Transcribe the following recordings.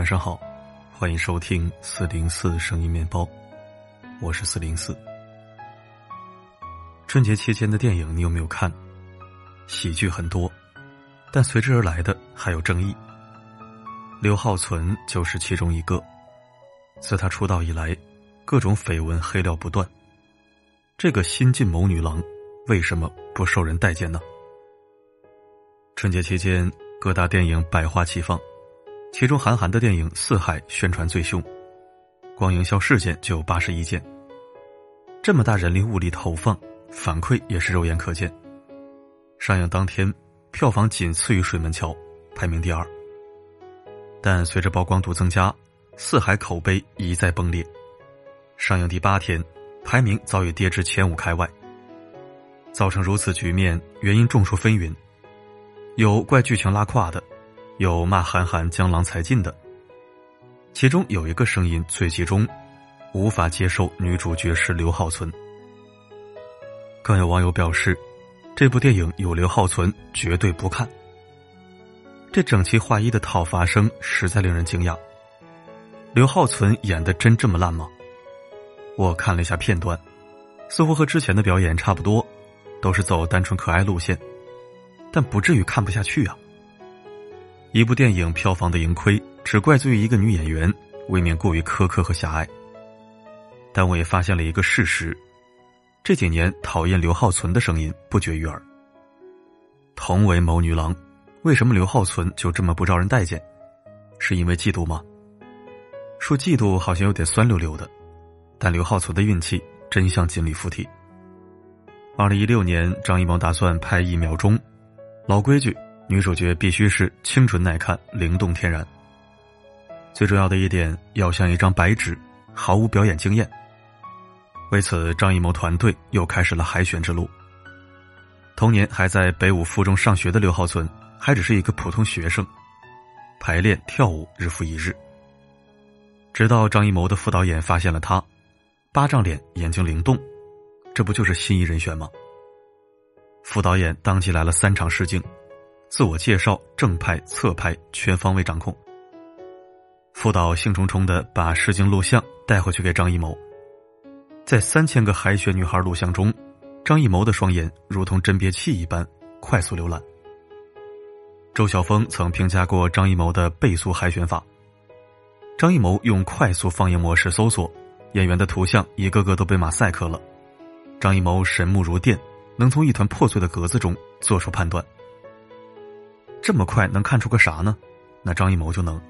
晚上好，欢迎收听四零四声音面包，我是四零四。春节期间的电影你有没有看？喜剧很多，但随之而来的还有争议。刘浩存就是其中一个。自他出道以来，各种绯闻黑料不断。这个新晋谋女郎为什么不受人待见呢？春节期间，各大电影百花齐放，其中韩寒的电影《四海》宣传最凶，光营销事件就有八十一件。这么大人力物力投放，反馈也是肉眼可见。上映当天，票房仅次于《水门桥》，排名第二。但随着曝光度增加，《四海》口碑一再崩裂。上映第八天，排名早已跌至前五开外。造成如此局面，原因众说纷纭，有怪剧情拉胯的，有骂韩寒江郎才尽的。其中有一个声音最集中，无法接受女主角是刘浩存。更有网友表示。这部电影有刘浩存，绝对不看。这整齐划一的讨伐声实在令人惊讶。刘浩存演的真这么烂吗？我看了一下片段，似乎和之前的表演差不多，都是走单纯可爱路线，但不至于看不下去啊。一部电影票房的盈亏，只怪罪于一个女演员，未免过于苛刻和狭隘。但我也发现了一个事实。这几年讨厌刘浩存的声音不绝于耳。同为谋女郎，为什么刘浩存就这么不招人待见？是因为嫉妒吗？说嫉妒好像有点酸溜溜的，但刘浩存的运气真像锦鲤附体。二零一六年，张艺谋打算拍《一秒钟》，老规矩，女主角必须是清纯耐看、灵动天然。最重要的一点，要像一张白纸，毫无表演经验。为此，张艺谋团队又开始了海选之路。同年还在北舞附中上学的刘浩存，还只是一个普通学生，排练跳舞日复一日。直到张艺谋的副导演发现了他，巴掌脸，眼睛灵动，这不就是心仪人选吗？副导演当即来了三场试镜，自我介绍、正拍、侧拍全方位掌控。副导兴冲冲的把试镜录像带回去给张艺谋。在三千个海选女孩录像中，张艺谋的双眼如同甄别器一般快速浏览。周晓峰曾评价过张艺谋的倍速海选法。张艺谋用快速放映模式搜索演员的图像，一个个都被马赛克了。张艺谋神目如电，能从一团破碎的格子中做出判断。这么快能看出个啥呢？那张艺谋就能。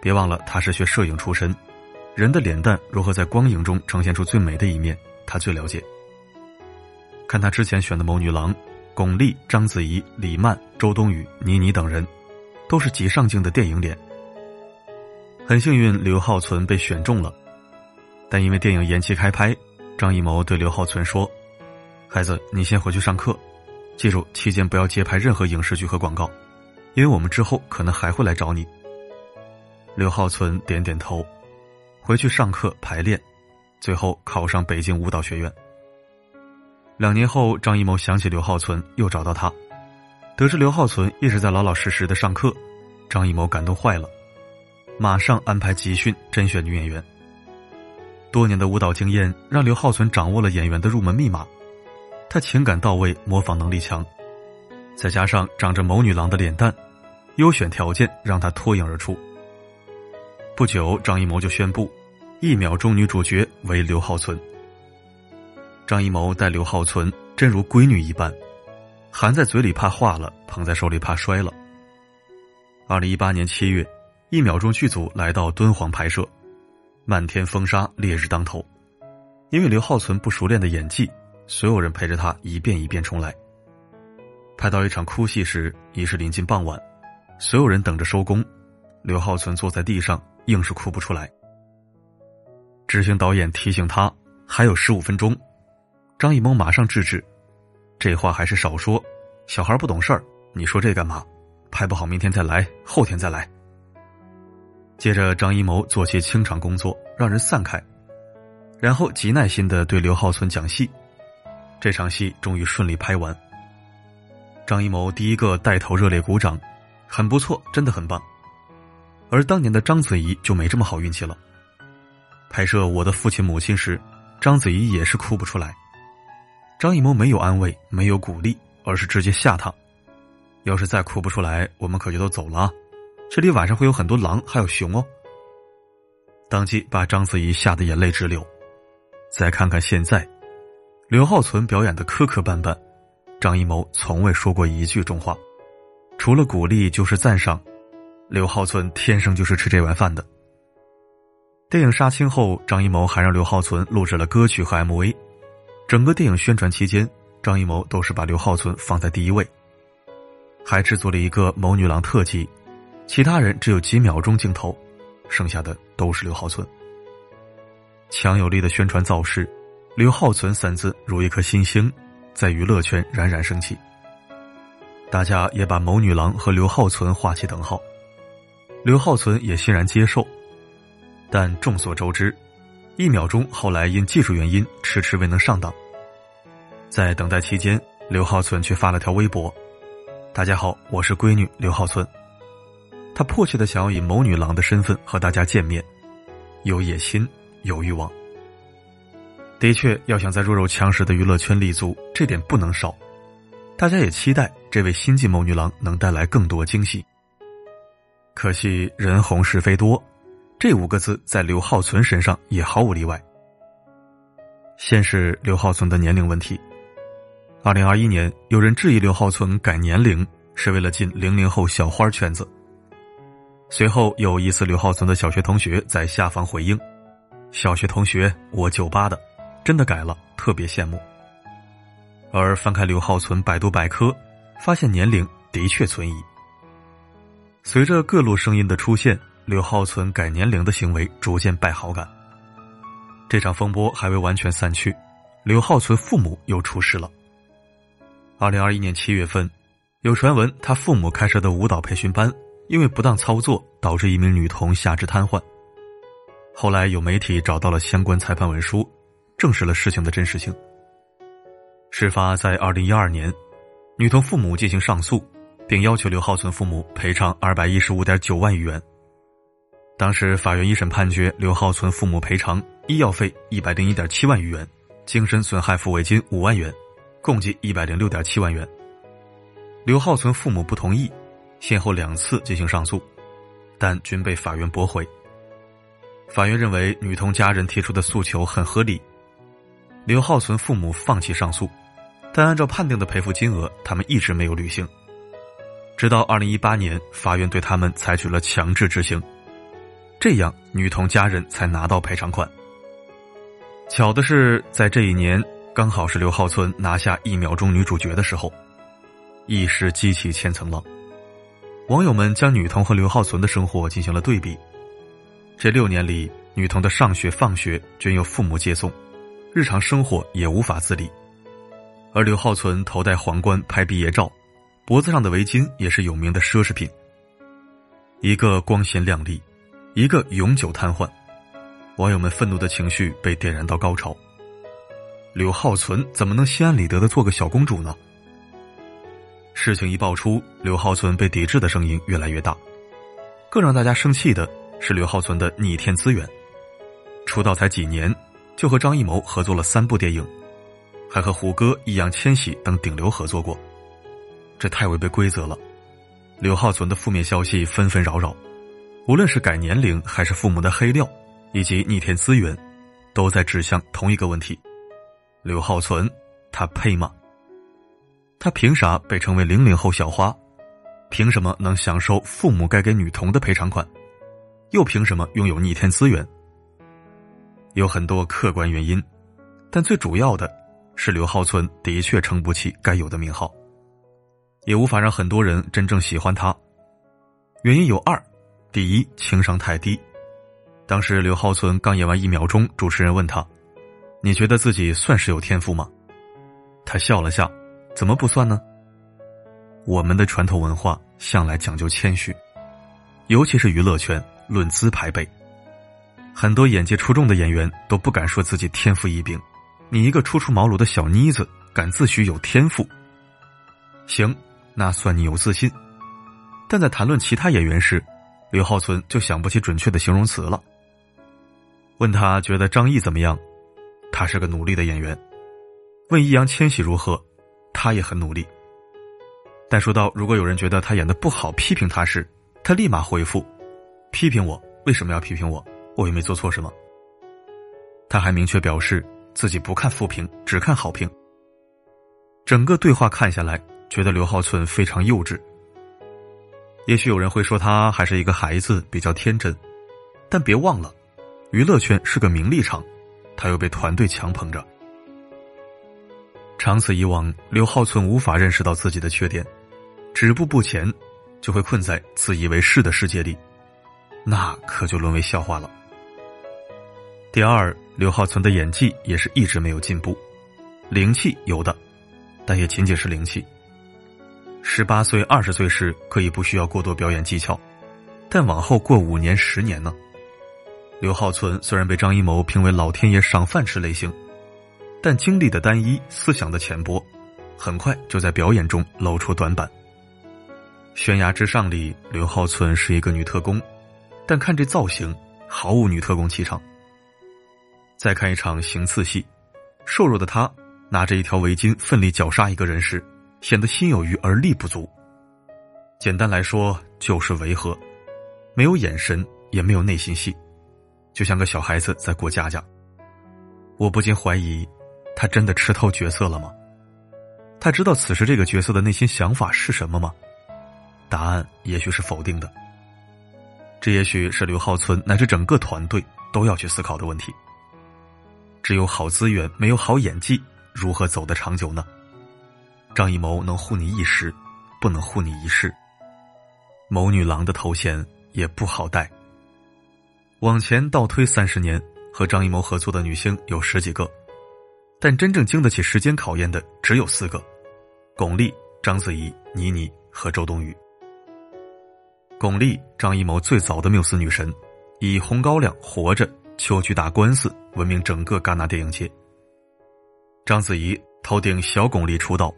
别忘了，他是学摄影出身。人的脸蛋如何在光影中呈现出最美的一面，他最了解。看他之前选的谋女郎，巩俐、章子怡、李曼、周冬雨、倪妮等人，都是极上镜的电影脸。很幸运，刘浩存被选中了，但因为电影延期开拍，张艺谋对刘浩存说：“孩子，你先回去上课，记住期间不要接拍任何影视剧和广告，因为我们之后可能还会来找你。”刘浩存点点头。回去上课排练，最后考上北京舞蹈学院。两年后，张艺谋想起刘浩存，又找到他，得知刘浩存一直在老老实实的上课，张艺谋感动坏了，马上安排集训甄选女演员。多年的舞蹈经验让刘浩存掌握了演员的入门密码，他情感到位，模仿能力强，再加上长着谋女郎的脸蛋，优选条件让他脱颖而出。不久，张艺谋就宣布。一秒钟，女主角为刘浩存。张艺谋待刘浩存真如闺女一般，含在嘴里怕化了，捧在手里怕摔了。二零一八年七月，一秒钟剧组来到敦煌拍摄，漫天风沙，烈日当头。因为刘浩存不熟练的演技，所有人陪着他一遍一遍重来。拍到一场哭戏时，已是临近傍晚，所有人等着收工，刘浩存坐在地上，硬是哭不出来。执行导演提醒他还有十五分钟，张艺谋马上制止，这话还是少说，小孩不懂事儿，你说这干嘛？拍不好明天再来，后天再来。接着张艺谋做些清场工作，让人散开，然后极耐心的对刘浩存讲戏，这场戏终于顺利拍完。张艺谋第一个带头热烈鼓掌，很不错，真的很棒。而当年的章子怡就没这么好运气了。拍摄《我的父亲母亲》时，章子怡也是哭不出来。张艺谋没有安慰，没有鼓励，而是直接吓她：“要是再哭不出来，我们可就都走了啊。这里晚上会有很多狼，还有熊哦。”当即把章子怡吓得眼泪直流。再看看现在，刘浩存表演的磕磕绊绊，张艺谋从未说过一句重话，除了鼓励就是赞赏。刘浩存天生就是吃这碗饭的。电影杀青后，张艺谋还让刘浩存录制了歌曲和 MV。整个电影宣传期间，张艺谋都是把刘浩存放在第一位，还制作了一个谋女郎特辑，其他人只有几秒钟镜头，剩下的都是刘浩存。强有力的宣传造势，“刘浩存”三字如一颗新星，在娱乐圈冉冉升起。大家也把谋女郎和刘浩存划起等号。刘浩存也欣然接受，但众所周知，一秒钟后来因技术原因迟迟未能上档。在等待期间，刘浩存却发了条微博：“大家好，我是闺女刘浩存。”他迫切的想要以谋女郎的身份和大家见面，有野心，有欲望。的确，要想在弱肉强食的娱乐圈立足，这点不能少。大家也期待这位新晋谋女郎能带来更多惊喜。可惜人红是非多，这五个字在刘浩存身上也毫无例外。先是刘浩存的年龄问题。二零二一年，有人质疑刘浩存改年龄是为了进零零后小花圈子。随后有疑似刘浩存的小学同学在下方回应：“小学同学，我九八的，真的改了，特别羡慕。”而翻开刘浩存百度百科，发现年龄的确存疑。随着各路声音的出现，刘浩存改年龄的行为逐渐败好感。这场风波还未完全散去，刘浩存父母又出事了。二零二一年七月份，有传闻他父母开设的舞蹈培训班因为不当操作导致一名女童下肢瘫痪。后来有媒体找到了相关裁判文书，证实了事情的真实性。事发在二零一二年，女童父母进行上诉。并要求刘浩存父母赔偿二百一十五点九万余元。当时法院一审判决刘浩存父母赔偿医药费一百零一点七万余元，精神损害抚慰金五万元，共计一百零六点七万元。刘浩存父母不同意，先后两次进行上诉，但均被法院驳回。法院认为女童家人提出的诉求很合理，刘浩存父母放弃上诉，但按照判定的赔付金额，他们一直没有履行。直到二零一八年，法院对他们采取了强制执行，这样女童家人才拿到赔偿款。巧的是，在这一年，刚好是刘浩存拿下《一秒钟》女主角的时候，一时激起千层浪。网友们将女童和刘浩存的生活进行了对比。这六年里，女童的上学、放学均由父母接送，日常生活也无法自理，而刘浩存头戴皇冠拍毕业照。脖子上的围巾也是有名的奢侈品。一个光鲜亮丽，一个永久瘫痪，网友们愤怒的情绪被点燃到高潮。刘浩存怎么能心安理得的做个小公主呢？事情一爆出，刘浩存被抵制的声音越来越大。更让大家生气的是刘浩存的逆天资源，出道才几年，就和张艺谋合作了三部电影，还和胡歌、易烊千玺等顶流合作过。这太违背规则了。刘浩存的负面消息纷纷扰扰，无论是改年龄，还是父母的黑料，以及逆天资源，都在指向同一个问题：刘浩存，他配吗？他凭啥被称为零零后小花？凭什么能享受父母该给女童的赔偿款？又凭什么拥有逆天资源？有很多客观原因，但最主要的是刘浩存的确撑不起该有的名号。也无法让很多人真正喜欢他，原因有二：第一，情商太低。当时刘浩存刚演完一秒钟，主持人问他：“你觉得自己算是有天赋吗？”他笑了笑：“怎么不算呢？我们的传统文化向来讲究谦虚，尤其是娱乐圈，论资排辈。很多演技出众的演员都不敢说自己天赋异禀，你一个初出茅庐的小妮子，敢自诩有天赋？行。”那算你有自信，但在谈论其他演员时，刘浩存就想不起准确的形容词了。问他觉得张译怎么样，他是个努力的演员。问易烊千玺如何，他也很努力。但说到如果有人觉得他演的不好，批评他时，他立马回复：“批评我？为什么要批评我？我又没做错什么。”他还明确表示自己不看负评，只看好评。整个对话看下来，觉得刘浩存非常幼稚。也许有人会说他还是一个孩子，比较天真，但别忘了，娱乐圈是个名利场，他又被团队强捧着。长此以往，刘浩存无法认识到自己的缺点，止步不前，就会困在自以为是的世界里，那可就沦为笑话了。第二，刘浩存的演技也是一直没有进步，灵气有的，但也仅仅是灵气。十八岁、二十岁时可以不需要过多表演技巧，但往后过五年、十年呢？刘浩存虽然被张艺谋评为老天爷赏饭吃类型，但经历的单一、思想的浅薄，很快就在表演中露出短板。《悬崖之上》里，刘浩存是一个女特工，但看这造型，毫无女特工气场。再看一场行刺戏，瘦弱的他拿着一条围巾奋力绞杀一个人时。显得心有余而力不足。简单来说就是违和，没有眼神，也没有内心戏，就像个小孩子在过家家。我不禁怀疑，他真的吃透角色了吗？他知道此时这个角色的内心想法是什么吗？答案也许是否定的。这也许是刘浩存乃至整个团队都要去思考的问题。只有好资源，没有好演技，如何走得长久呢？张艺谋能护你一时，不能护你一世。谋女郎的头衔也不好带。往前倒推三十年，和张艺谋合作的女星有十几个，但真正经得起时间考验的只有四个：巩俐、章子怡、倪妮和周冬雨。巩俐，张艺谋最早的缪斯女神，以《红高粱》《活着》《秋菊打官司》闻名整个戛纳电影界。章子怡头顶小巩俐出道。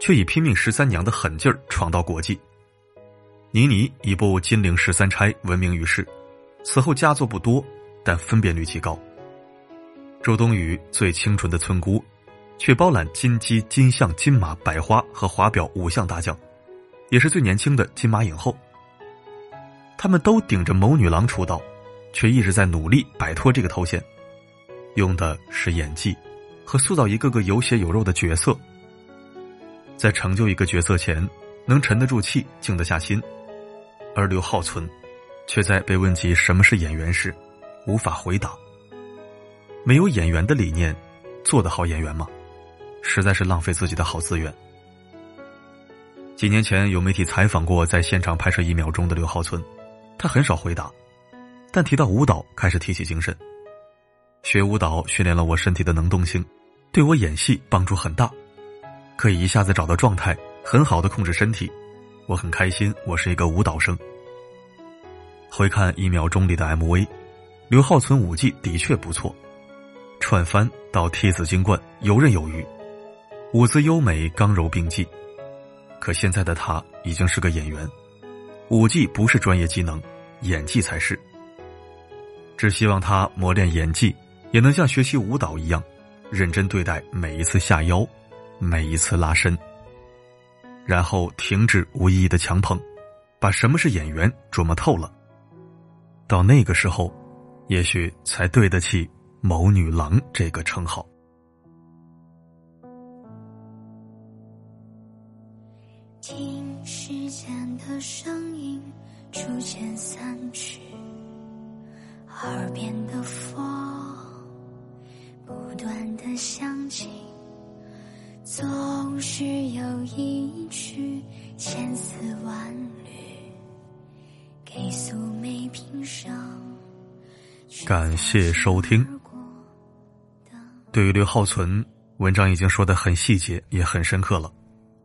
却以拼命十三娘的狠劲儿闯到国际。倪妮一部《金陵十三钗》闻名于世，此后佳作不多，但分辨率极高。周冬雨最清纯的村姑，却包揽金鸡、金像、金马、百花和华表五项大奖，也是最年轻的金马影后。他们都顶着谋女郎出道，却一直在努力摆脱这个头衔，用的是演技，和塑造一个个有血有肉的角色。在成就一个角色前，能沉得住气、静得下心，而刘浩存，却在被问及什么是演员时，无法回答。没有演员的理念，做得好演员吗？实在是浪费自己的好资源。几年前有媒体采访过在现场拍摄一秒钟的刘浩存，他很少回答，但提到舞蹈开始提起精神。学舞蹈训练了我身体的能动性，对我演戏帮助很大。可以一下子找到状态，很好的控制身体，我很开心。我是一个舞蹈生。回看一秒钟里的 MV，刘浩存舞技的确不错，串翻到踢子金冠游刃有余，舞姿优美，刚柔并济。可现在的他已经是个演员，舞技不是专业技能，演技才是。只希望他磨练演技，也能像学习舞蹈一样，认真对待每一次下腰。每一次拉伸，然后停止无意义的强捧，把什么是演员琢磨透了。到那个时候，也许才对得起“谋女郎”这个称号。听时间的声音逐渐散去，耳边的风不断的响起。总是有一曲千丝万缕，给素梅平生。感谢收听。对于刘浩存，文章已经说的很细节，也很深刻了，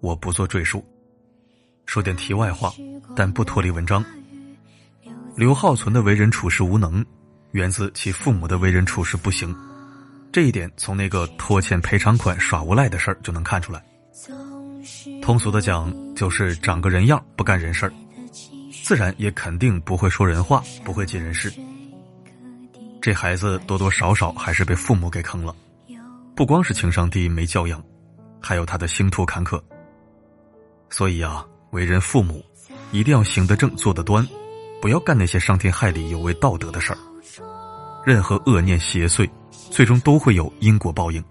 我不做赘述。说点题外话，但不脱离文章。刘浩存的为人处事无能，源自其父母的为人处事不行。这一点从那个拖欠赔偿款耍无赖的事儿就能看出来。通俗的讲，就是长个人样不干人事儿，自然也肯定不会说人话，不会尽人事。这孩子多多少少还是被父母给坑了，不光是情商低没教养，还有他的星途坎坷。所以啊，为人父母一定要行得正、坐得端，不要干那些伤天害理、有违道德的事儿。任何恶念邪祟，最终都会有因果报应，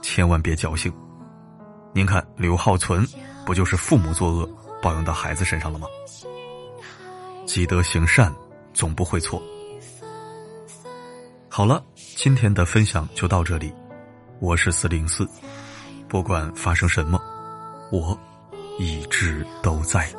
千万别侥幸。您看刘浩存，不就是父母作恶报应到孩子身上了吗？积德行善，总不会错。好了，今天的分享就到这里。我是四零四，不管发生什么，我一直都在。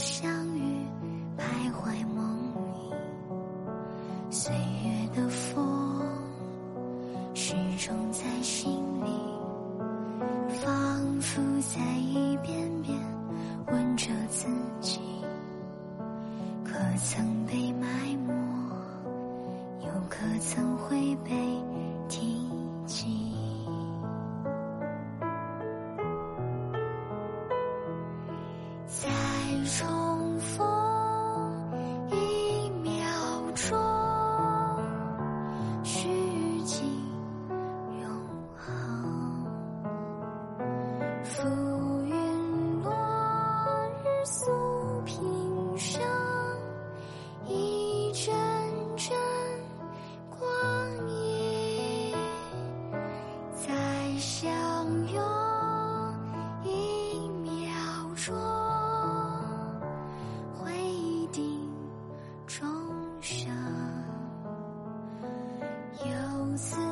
想次。